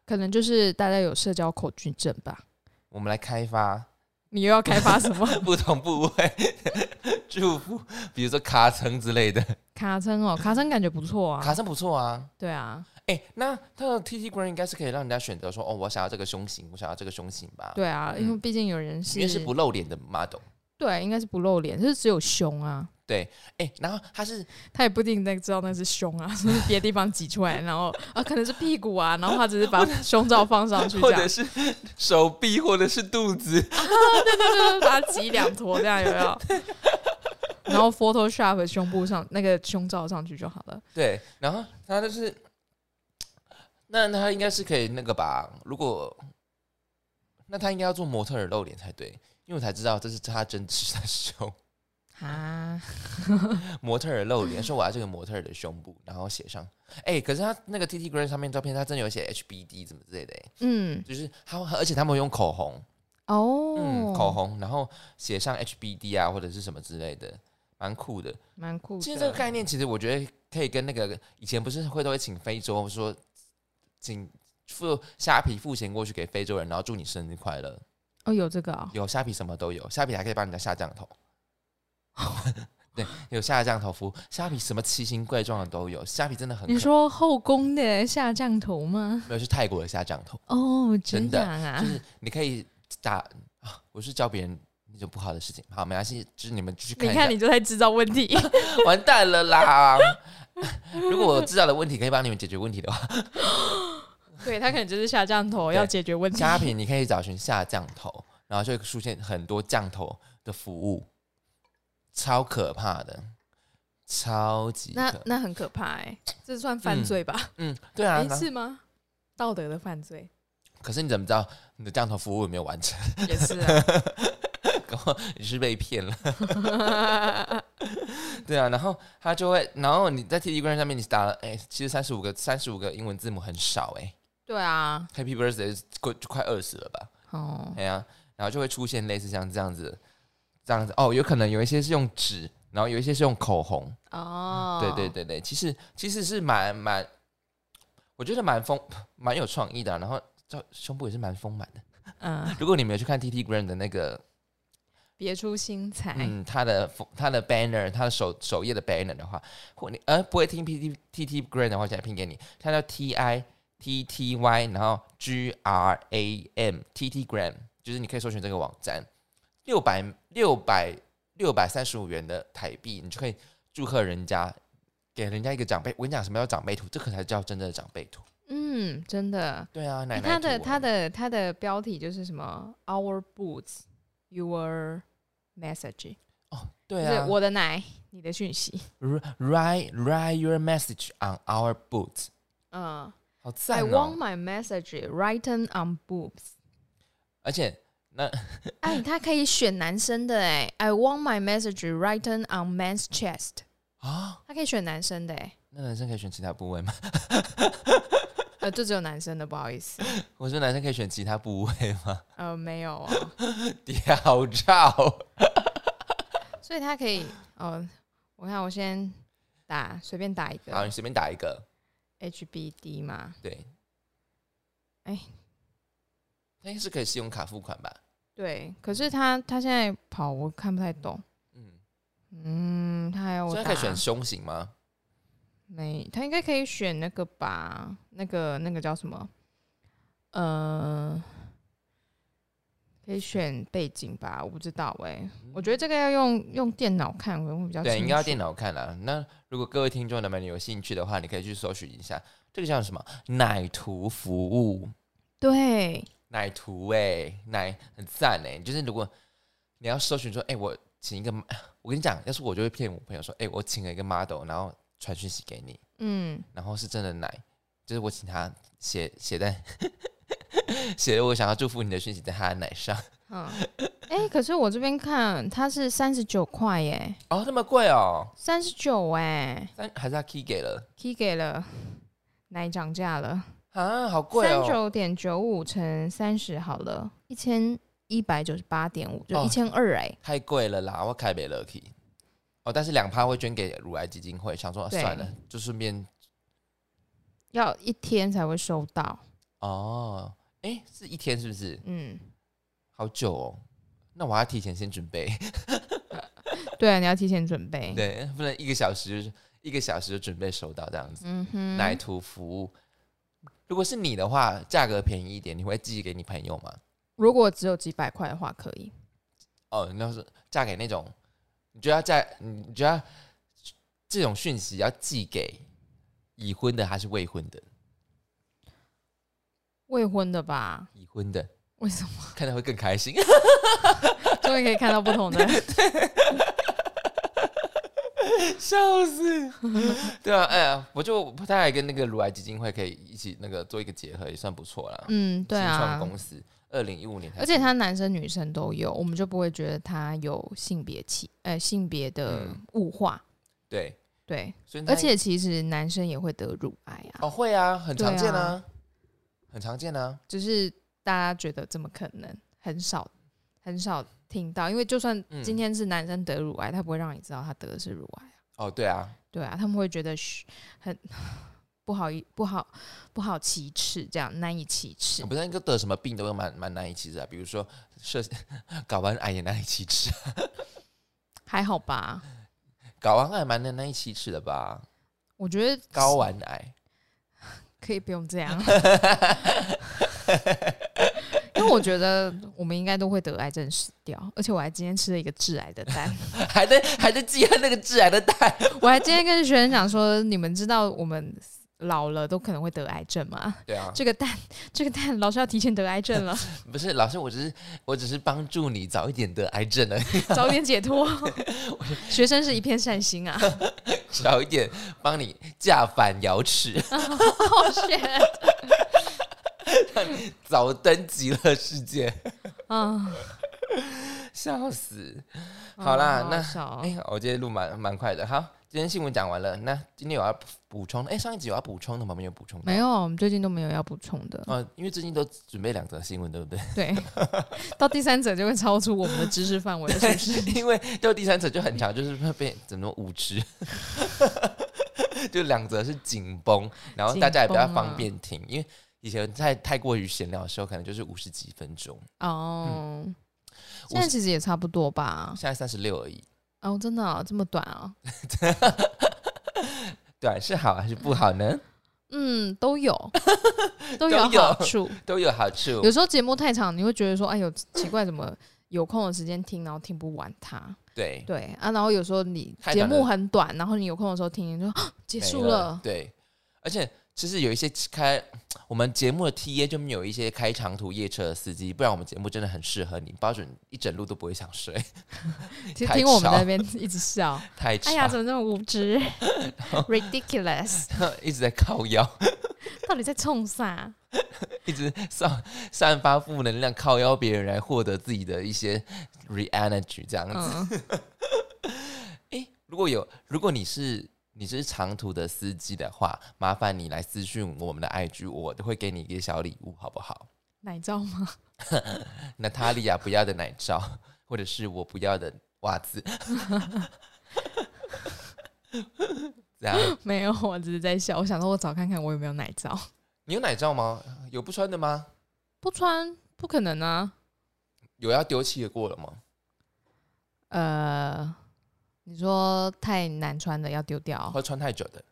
Speaker 2: 可能就是大家有社交恐惧症吧。
Speaker 1: 我们来开发
Speaker 2: 你又要开发什么
Speaker 1: 不同部位祝福，比如说卡层之类的。
Speaker 2: 卡层哦？卡层感觉不错啊。
Speaker 1: 卡层不错啊。
Speaker 2: 对啊，
Speaker 1: 哎、那它的 TT Green 应该是可以让人家选择说，哦，我想要这个胸型，我想要这个胸型吧。
Speaker 2: 对啊，
Speaker 1: 嗯
Speaker 2: 因为毕竟有人是
Speaker 1: 因为是不露脸的 model。
Speaker 2: 对，应该是不露脸，就是只有胸啊。
Speaker 1: 对，哎、然后他是
Speaker 2: 他也不一定那知道那是胸啊，是别的地方挤出来，然后啊可能是屁股啊，然后他只是把胸罩放上去这样
Speaker 1: 或者，是手臂，或者是肚子，
Speaker 2: 就是把它挤两坨这样有没有？然后 Photoshop 胸部上那个胸罩上去就好了。
Speaker 1: 对，然后他就是，那那他应该是可以那个吧？如果那他应该要做模特儿露脸才对，因为我才知道这是他真实的胸。
Speaker 2: 啊，
Speaker 1: 模特儿露脸，说我要这个模特儿的胸部，然后写上，哎、可是他那个 T T Green 上面照片，他真的有写 H B D 怎么之类的、欸，
Speaker 2: 嗯，
Speaker 1: 就是他，而且他们用口红，
Speaker 2: 哦，
Speaker 1: 嗯，口红，然后写上 H B D 啊，或者是什么之类的，蛮酷的。
Speaker 2: 蛮酷的。
Speaker 1: 其实这个概念，其实我觉得可以跟那个以前不是会都会请非洲说，请付虾皮付钱过去给非洲人，然后祝你生日快乐。
Speaker 2: 哦，有这个啊、
Speaker 1: 有虾皮什么都有，虾皮还可以帮人家下降头。对，有下降头服务，虾皮什么奇形怪状的都有，虾皮真的很
Speaker 2: 你说后宫的下降头吗？
Speaker 1: 没有是泰国的下降头，
Speaker 2: 哦，
Speaker 1: 真的
Speaker 2: 样啊
Speaker 1: 就，是你可以打啊，我是教别人那种不好的事情，好没关系，就是你们继续看
Speaker 2: 你看，你就在制造问题。
Speaker 1: 完蛋了啦！如果我制造的问题可以帮你们解决问题的话，
Speaker 2: 对他可能就是下降头要解决问题。
Speaker 1: 虾皮你可以找寻下降头，然后就会出现很多降头的服务，超可怕的，超级
Speaker 2: 那那很可怕哎、这算犯罪吧？
Speaker 1: 嗯，对啊
Speaker 2: 是吗？道德的犯罪
Speaker 1: 可是你怎么知道你的降头服务有没有完成？
Speaker 2: 也是啊。
Speaker 1: 搞不好你是被骗了。对啊，然后他就会，然后你在 Telegram 上面你打了，哎、其实三十五个三十五个英文字母很少哎、
Speaker 2: 对啊
Speaker 1: ，Happy Birthday 过就快二十了吧？
Speaker 2: 哦，
Speaker 1: 哎呀、然后就会出现类似像这样子，这样子哦，有可能有一些是用纸，然后有一些是用口红，
Speaker 2: 哦，
Speaker 1: 对对，对对，其实其实是蛮蛮，我觉得蛮丰蛮有创意的啊、然后这胸部也是蛮丰满的。
Speaker 2: 嗯，
Speaker 1: 如果你没有去看 T T Green 的那个
Speaker 2: 别出心裁。
Speaker 1: 嗯，他的他的 banner，他的首首页的 banner 的话，或你呃不会听 P T T T Grant 的话，现在拼给你，它叫 T I T T Y，然后 G R A M T T Grant，就是你可以搜寻这个网站，六百六百六百三十五元的台币，你就可以祝贺人家，给人家一个长辈。我跟你讲，什么叫长辈图？这可才叫真正的长辈图。
Speaker 2: 嗯，真的。
Speaker 1: 对啊，奶奶
Speaker 2: 他的他的他的标题就是什么？Our boots, your message，、
Speaker 1: 哦，对
Speaker 2: 就是
Speaker 1: 啊
Speaker 2: 我的奶，你的讯息。
Speaker 1: ，write write your message on our boots
Speaker 2: 嗯
Speaker 1: 好
Speaker 2: ，I want
Speaker 1: 哦
Speaker 2: ！my message written on boobs。
Speaker 1: 而且那
Speaker 2: 哎，他可以选男生的哎，I want my message written on man's chest。
Speaker 1: 啊，
Speaker 2: 他可以选男生的哎，
Speaker 1: 那男生可以选其他部位吗？
Speaker 2: 呃，就只有男生的，不好意思，
Speaker 1: 我说男生可以选其他部位吗？
Speaker 2: 呃，没有啊，
Speaker 1: 屌照，
Speaker 2: 所以他可以哦。我看我先打随便打一个好，
Speaker 1: 你随便打一个，
Speaker 2: HBD 吗，
Speaker 1: 对，
Speaker 2: 哎，
Speaker 1: 它应该是可以信用卡付款吧？
Speaker 2: 对，可是他他现在跑我看不太懂，
Speaker 1: 嗯，
Speaker 2: 嗯，他还要我打
Speaker 1: 所以它可以选胸型吗？
Speaker 2: 没，他应该可以选那个吧，那个那个叫什么？呃，可以选背景吧，我不知道哎、我觉得这个要用用电脑看可能会比较
Speaker 1: 对，应该要电脑看啊。那如果各位听众们你有兴趣的话，你可以去搜寻一下，这个叫什么奶图服务，
Speaker 2: 对，
Speaker 1: 奶图哎、奶很赞哎、就是如果你要搜寻说，哎、我请一个，我跟你讲，要是我就会骗我朋友说，哎、我请了一个 model，然后传讯息给你，
Speaker 2: 嗯，
Speaker 1: 然后是真的奶，就是我请他写写在 写了我想要祝福你的讯息在他的奶上。
Speaker 2: 嗯，哎、可是我这边看它是三十九块耶，
Speaker 1: 哦，那么贵哦，
Speaker 2: 三十九哎
Speaker 1: 三还是他 key 给了
Speaker 2: ，key 给了，奶涨价了，
Speaker 1: 啊，好贵哦。
Speaker 2: 三九点九五乘三十好了，一千一百九十八点五，就
Speaker 1: 哦
Speaker 2: 一千二哎，
Speaker 1: 太贵了啦，我开没了 key。哦，但是两趴会捐给乳癌基金会，想说、啊算了，就顺便
Speaker 2: 要一天才会收到，
Speaker 1: 哦，哎，是一天是不是？
Speaker 2: 嗯。
Speaker 1: 好久哦，那我还要提前先准备，
Speaker 2: 对啊，你要提前准备。，
Speaker 1: 对，不能一个小时就是一个小时就准备收到这样子。
Speaker 2: 嗯哼，
Speaker 1: 奶图服务，如果是你的话，价格便宜一点，你会寄给你朋友吗？
Speaker 2: 如果只有几百块的话，可以。
Speaker 1: 哦，那是嫁给那种，你觉得要嫁，你觉得这种讯息要寄给已婚的还是未婚的？
Speaker 2: 未婚的吧？
Speaker 1: 已婚的
Speaker 2: 为什么？
Speaker 1: 看到会更开心。
Speaker 2: 终于可以看到不同的。
Speaker 1: 笑死！对啊，哎呀，我就不太跟那个乳癌基金会可以一起那个做一个结合，也算不错啦。
Speaker 2: 嗯，对
Speaker 1: 新创
Speaker 2: 啊。
Speaker 1: 公司二零一五年
Speaker 2: 而且他男生女生都有，我们就不会觉得他有性别歧呃性别的
Speaker 1: 嗯
Speaker 2: 物化。
Speaker 1: 对，
Speaker 2: 对，
Speaker 1: 所以
Speaker 2: 而且其实男生也会得乳癌啊，
Speaker 1: 哦会啊，很常见啊，很常见啊。
Speaker 2: 就是大家觉得怎么可能，很少很少听到，因为就算
Speaker 1: 嗯
Speaker 2: 今天是男生得乳癌，他不会让你知道他得的是乳癌啊。
Speaker 1: 哦，对啊，
Speaker 2: 对啊，他们会觉得很不好意不好不好启齿，这样难以启齿。
Speaker 1: 不是那个得什么病都蛮蛮难以启齿啊，比如说射睾丸癌也难以启齿，
Speaker 2: 还好吧？
Speaker 1: 睾丸癌蛮难难以启齿的吧？
Speaker 2: 我觉得
Speaker 1: 睾丸癌
Speaker 2: 可以不用这样，因为我觉得我们应该都会得癌症死掉，而且我还今天吃了一个致癌的蛋，
Speaker 1: 还在还在记恨那个致癌的蛋，
Speaker 2: 我还今天跟学生讲说，你们知道我们老了都可能会得癌症嘛？
Speaker 1: 对啊，
Speaker 2: 这个蛋，这个蛋，老师要提前得癌症了，
Speaker 1: 不是老师，我只是我只是帮助你早一点得癌症而已，
Speaker 2: 早点解脱。学生是一片善心啊，
Speaker 1: 早一点帮你架反瑶池，
Speaker 2: 好学，
Speaker 1: 早登极乐世界，
Speaker 2: 嗯，
Speaker 1: 笑死！好啦
Speaker 2: 哦
Speaker 1: 那哎、我今天录蛮蛮快的，好，今天新闻讲完了，那今天有要补充？哎、上一集有要补充的吗？没有补充到，
Speaker 2: 没有，我们最近都没有要补充的。
Speaker 1: 呃，因为最近都准备两则新闻，对不对？
Speaker 2: 对，到第三者就会超出我们的知识范围了，是不是？
Speaker 1: 因为到第三者就很强，就是会被怎么五知，就两则是紧绷，然后大家也比较方便听，因为以前太太过于闲聊的时候，可能就是五十几分钟，
Speaker 2: 哦，现在其实也差不多吧。
Speaker 1: 现在三十六而已。
Speaker 2: 哦，真的哦这么短啊？
Speaker 1: 短，是好还是不好呢？
Speaker 2: 嗯，都有，都有好处。
Speaker 1: 都有好处
Speaker 2: 有。时候节目太长，你会觉得说，哎呦，奇怪，怎么有空的时间听，然后听不完它？
Speaker 1: 对，
Speaker 2: 对啊，然后有时候你节目很短，然后你有空的时候听，你就啊结束
Speaker 1: 没
Speaker 2: 了。
Speaker 1: 对，而且其实有一些开 我们节目的 T A 就没有一些开长途夜车的司机，不然我们节目真的很适合你，包准一整路都不会想睡，其
Speaker 2: 实听我们在那边一直笑，
Speaker 1: 太，
Speaker 2: 哎呀，怎么那么无知？Ridiculous，
Speaker 1: 一直在靠腰，
Speaker 2: 到底在冲啥？
Speaker 1: 一直散散发负能量，靠腰别人来获得自己的一些 re energy 这样子。
Speaker 2: 嗯，
Speaker 1: 诶，如果有，如果你是你是长途的司机的话，麻烦你来私讯我们的 IG，我都会给你一个小礼物，好不好？
Speaker 2: 奶罩吗？
Speaker 1: 娜塔莉亚不要的奶罩，或者是我不要的袜子，这样
Speaker 2: 没有，我只是在笑。我想说，我找看看我有没有奶罩。
Speaker 1: 你有奶罩吗？有不穿的吗？
Speaker 2: 不穿不可能啊。
Speaker 1: 有要丢弃的过了吗？
Speaker 2: 呃，你说太难穿的要丢掉
Speaker 1: 或，穿太久的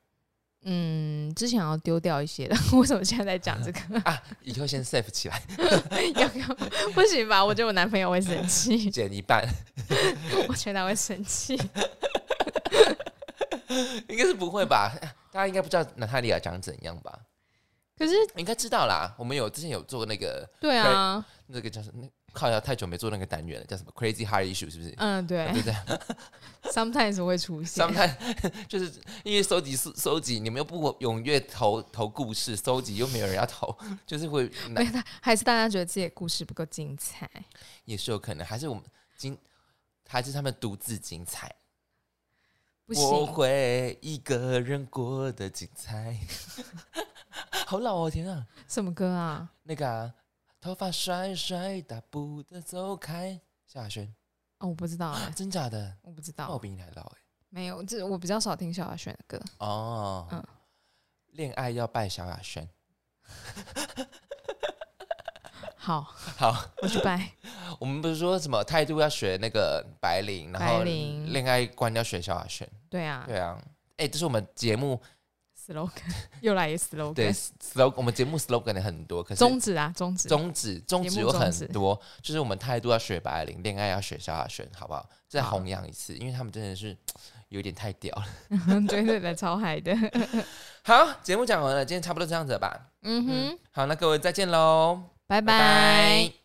Speaker 2: 嗯，之前要丢掉一些的，为什么现在在讲这个？
Speaker 1: 啊？以后先 save 起来，
Speaker 2: 要不要？不行吧？我觉得我男朋友会生气，
Speaker 1: 减一半，
Speaker 2: 我觉得他会生气。
Speaker 1: 应该是不会吧？大家应该不知道娜塔莉亚长怎样吧？
Speaker 2: 可是，
Speaker 1: 应该知道啦。我们有之前有做那个
Speaker 2: 对啊，
Speaker 1: 那个叫什么？那靠要太久没做那个单元了，叫什么 Crazy Heart Issue 是不是？
Speaker 2: 嗯，对
Speaker 1: 对不对
Speaker 2: ？，sometimes 会出现。
Speaker 1: sometimes 就是因为收集收收集，你们又不踊跃投投故事，收集又没有人要投，就是会
Speaker 2: 没有，还是大家觉得自己的故事不够精彩。
Speaker 1: 也是有可能，还是我们精，还是他们独自精彩。
Speaker 2: 不
Speaker 1: 我，会一个人过得精彩。好老哦，天啊！
Speaker 2: 什么歌啊？
Speaker 1: 那个、啊、头发甩甩，大步的走开，萧亚轩，
Speaker 2: 哦，我不知道啊、
Speaker 1: 真假的？
Speaker 2: 我不知
Speaker 1: 那我
Speaker 2: 道，
Speaker 1: 比你还老哎。
Speaker 2: 没有，这我比较少听萧亚轩的歌。
Speaker 1: 哦，
Speaker 2: 嗯
Speaker 1: 恋爱要拜萧亚轩。
Speaker 2: 好，
Speaker 1: 好，
Speaker 2: 我去拜。
Speaker 1: 我们不是说什么态度要学那个白领，然后恋爱观要学萧亚轩。
Speaker 2: 对啊，
Speaker 1: 对啊，哎、这是我们节目
Speaker 2: slogan 又来一个
Speaker 1: slogan，slogan，我们节目 slogan 的很多，可是
Speaker 2: 宗旨啊，宗旨，
Speaker 1: 宗旨宗
Speaker 2: 节
Speaker 1: 旨。有很多，就是我们态度要学白领，恋爱要学萧亚轩，好不好？再弘扬一次，因为他们真的是 有点太屌了。
Speaker 2: 对对对，超嗨的，
Speaker 1: 好，节目讲完了，今天差不多这样子了吧？
Speaker 2: 嗯哼，
Speaker 1: 好，那各位再见喽，
Speaker 2: 拜
Speaker 1: 拜。
Speaker 2: 拜
Speaker 1: 拜